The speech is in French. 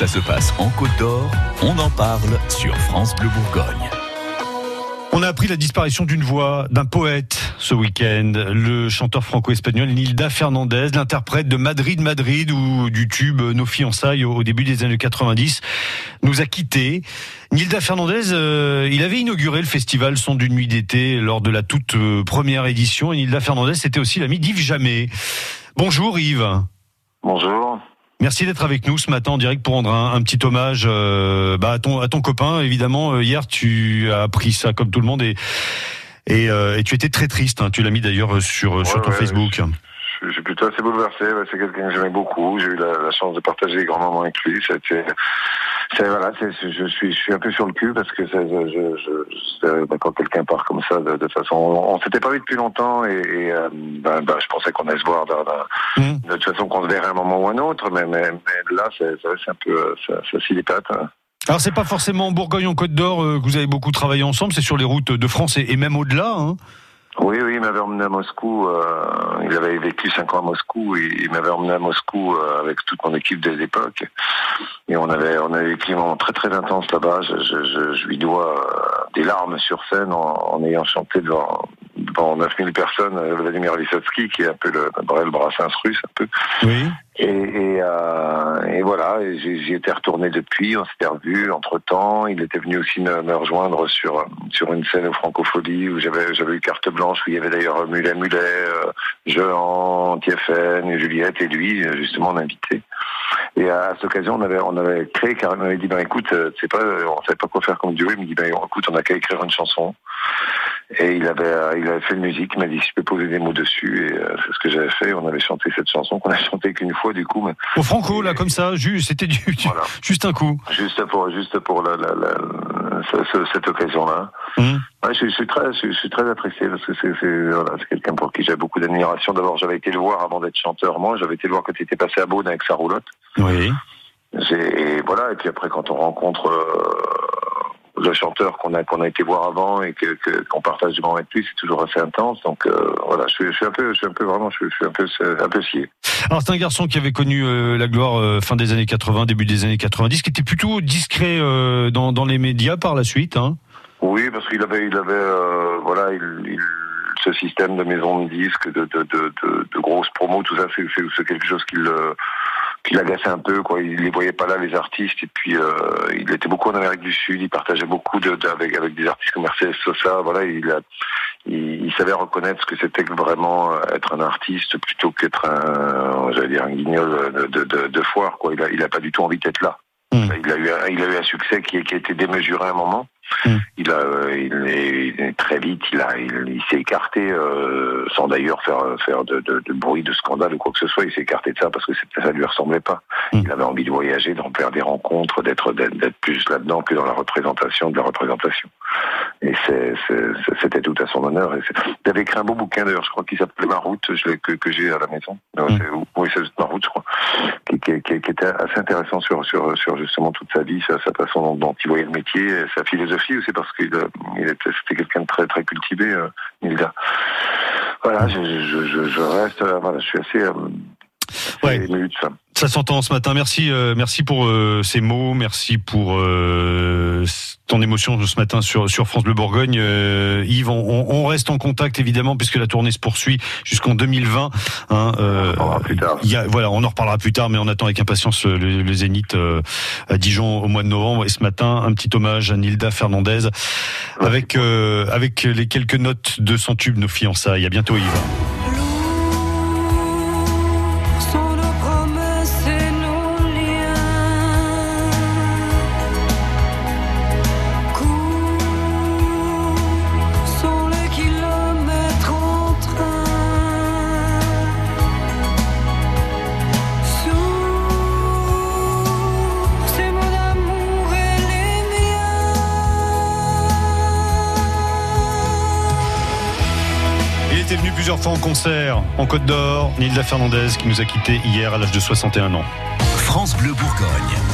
Ça se passe en Côte d'Or, on en parle sur France Bleu Bourgogne. On a appris la disparition d'une voix, d'un poète ce week-end, le chanteur franco-espagnol Nilda Fernandez, l'interprète de Madrid Madrid ou du tube Nos fiançailles au début des années 90, nous a quittés. Nilda Fernandez, euh, il avait inauguré le festival Son d'une nuit d'été lors de la toute euh, première édition. Et Nilda Fernandez, c'était aussi l'ami d'Yves Jamais. Bonjour Yves. Bonjour. Merci d'être avec nous ce matin en direct pour rendre un, petit hommage euh, bah, à, ton, à ton copain. Évidemment, euh, hier, tu as appris ça comme tout le monde et, et, euh, et tu étais très triste. Hein. Tu l'as mis d'ailleurs sur, sur ton Facebook. Je, suis plutôt assez bouleversé. C'est quelqu'un que j'aimais beaucoup. J'ai eu la, chance de partager les grands moments avec lui. C'était voilà, je suis, je suis un peu sur le cul parce que je, je, bah, quand quelqu'un part comme ça, de, façon, on, s'était pas vu depuis longtemps et, euh, bah, bah, je pensais qu'on allait se voir mmh. de toute façon qu'on se verrait un moment ou un autre, mais, mais, là, c'est un peu, ça, ça s'y hein. Alors c'est pas forcément en Bourgogne en Côte d'Or euh, que vous avez beaucoup travaillé ensemble, c'est sur les routes de France et, même au-delà. Hein. Oui, oui, il m'avait emmené à Moscou. Euh, il avait vécu cinq ans à Moscou. Il m'avait emmené à Moscou euh, avec toute mon équipe de l'époque. Et on avait, on avait vécu un moment très très intense là-bas. Je, je, je, lui dois euh, des larmes sur scène en, en ayant chanté devant, devant 9000 personnes, euh, Vladimir Vysotsky, qui est un peu le, le Brassens russe, un peu. Oui. Et, et, euh, et voilà, j'y étais retourné depuis, on s'était revu entre temps. Il était venu aussi me, me, rejoindre sur sur une scène au Francophonie où j'avais eu carte blanche où il y avait d'ailleurs Mulet Mulet, euh, Jean, Tiefen, Juliette et lui justement invité. Et à, cette occasion, on avait on avait créé car il m'avait dit ben écoute, c'est pas on savait pas quoi faire comme duo. Il me dit ben écoute, on a qu'à écrire une chanson. Et il avait, euh, il avait fait une musique, il m'a dit si je peux poser des mots dessus, et euh, c'est ce que j'avais fait. On avait chanté cette chanson qu'on a chanté qu'une fois du coup. Mais... Au Franco, là, comme ça, juste, c'était du, juste un coup. Juste pour, juste pour la, la, la, cette occasion-là. Mmh. Ouais, je, je, suis très, je, suis très apprécié parce que c'est, voilà, quelqu'un pour qui j'ai beaucoup d'admiration. D'abord, j'avais été le voir avant d'être chanteur. Moi, j'avais été le voir quand il était passé à Beaune avec sa roulotte. Oui. Et voilà. Et puis après, quand on rencontre euh, le chanteur qu'on a qu'on a été voir avant et que qu'on partage du moment avec lui, c'est toujours assez intense. Donc euh, voilà, je suis, je suis, un peu, je suis un peu vraiment, je suis, un peu un peu scié. Alors c'est un garçon qui avait connu euh, la gloire euh, fin des années 80, début des années 90, qui était plutôt discret dans dans les médias par la suite. Hein. Oui, parce qu'il avait il avait voilà il, il ce système de maison de disques, de, de, de, de, de grosses promos, tout ça, c'est quelque chose qu'il qui l'agaçait un peu. Quoi. Il les voyait pas là, les artistes. Et puis, euh, il était beaucoup en Amérique du Sud. Il partageait beaucoup de, avec, avec des artistes comme Mercedes Sosa. Voilà, il, a, il, il, savait reconnaître ce que c'était que vraiment euh, être un artiste plutôt qu'être un, j'allais dire, un guignol de, de, de, foire. Quoi. Il a, il a pas du tout envie d'être là. Hmm. Il, a eu, il a eu un succès qui, qui a été démesuré à un moment. Mm. Il a, euh, il est, très vite, il a, il, s'est écarté euh, sans d'ailleurs faire faire de, de, de, bruit, de scandale ou quoi que ce soit. Il s'est écarté de ça parce que ça lui ressemblait pas. Mm. Il avait envie de voyager, d'en faire des rencontres, d'être d'être plus là-dedans que dans la représentation de la représentation. Et c'était tout à son honneur. il avait écrit un beau bouquin d'ailleurs, je crois qu'il s'appelait Ma route, je que, que j'ai à la maison. Mm. Oui, c'est Ma route, je crois, qui, qui, qui, était assez intéressant sur sur sur justement toute sa vie, sa, sa façon dont, dont il voyait le métier, sa philosophie aussi parce qu'il c'était quelqu'un de très très cultivé, euh, Voilà, je, je, je, reste, euh, voilà, je suis assez, euh, ouais. ému de ça. Ça s'entend ce matin. Merci, euh, merci pour euh, ces mots, merci pour euh, ton émotion ce matin sur sur France Bleu Bourgogne. Yves, on, on, reste en contact évidemment puisque la tournée se poursuit jusqu'en 2020. Hein, on en plus tard. Y a, voilà, on en reparlera plus tard, mais on attend avec impatience le, le Zénith à Dijon au mois de novembre. Et ce matin, un petit hommage à Nilda Fernandez avec avec les quelques notes de son tube Nos fiançailles. À bientôt, Yves. Venu plusieurs fois en concert en Côte d'Or. Nilda Fernandez qui nous a quittés hier à l'âge de 61 ans. France Bleu Bourgogne.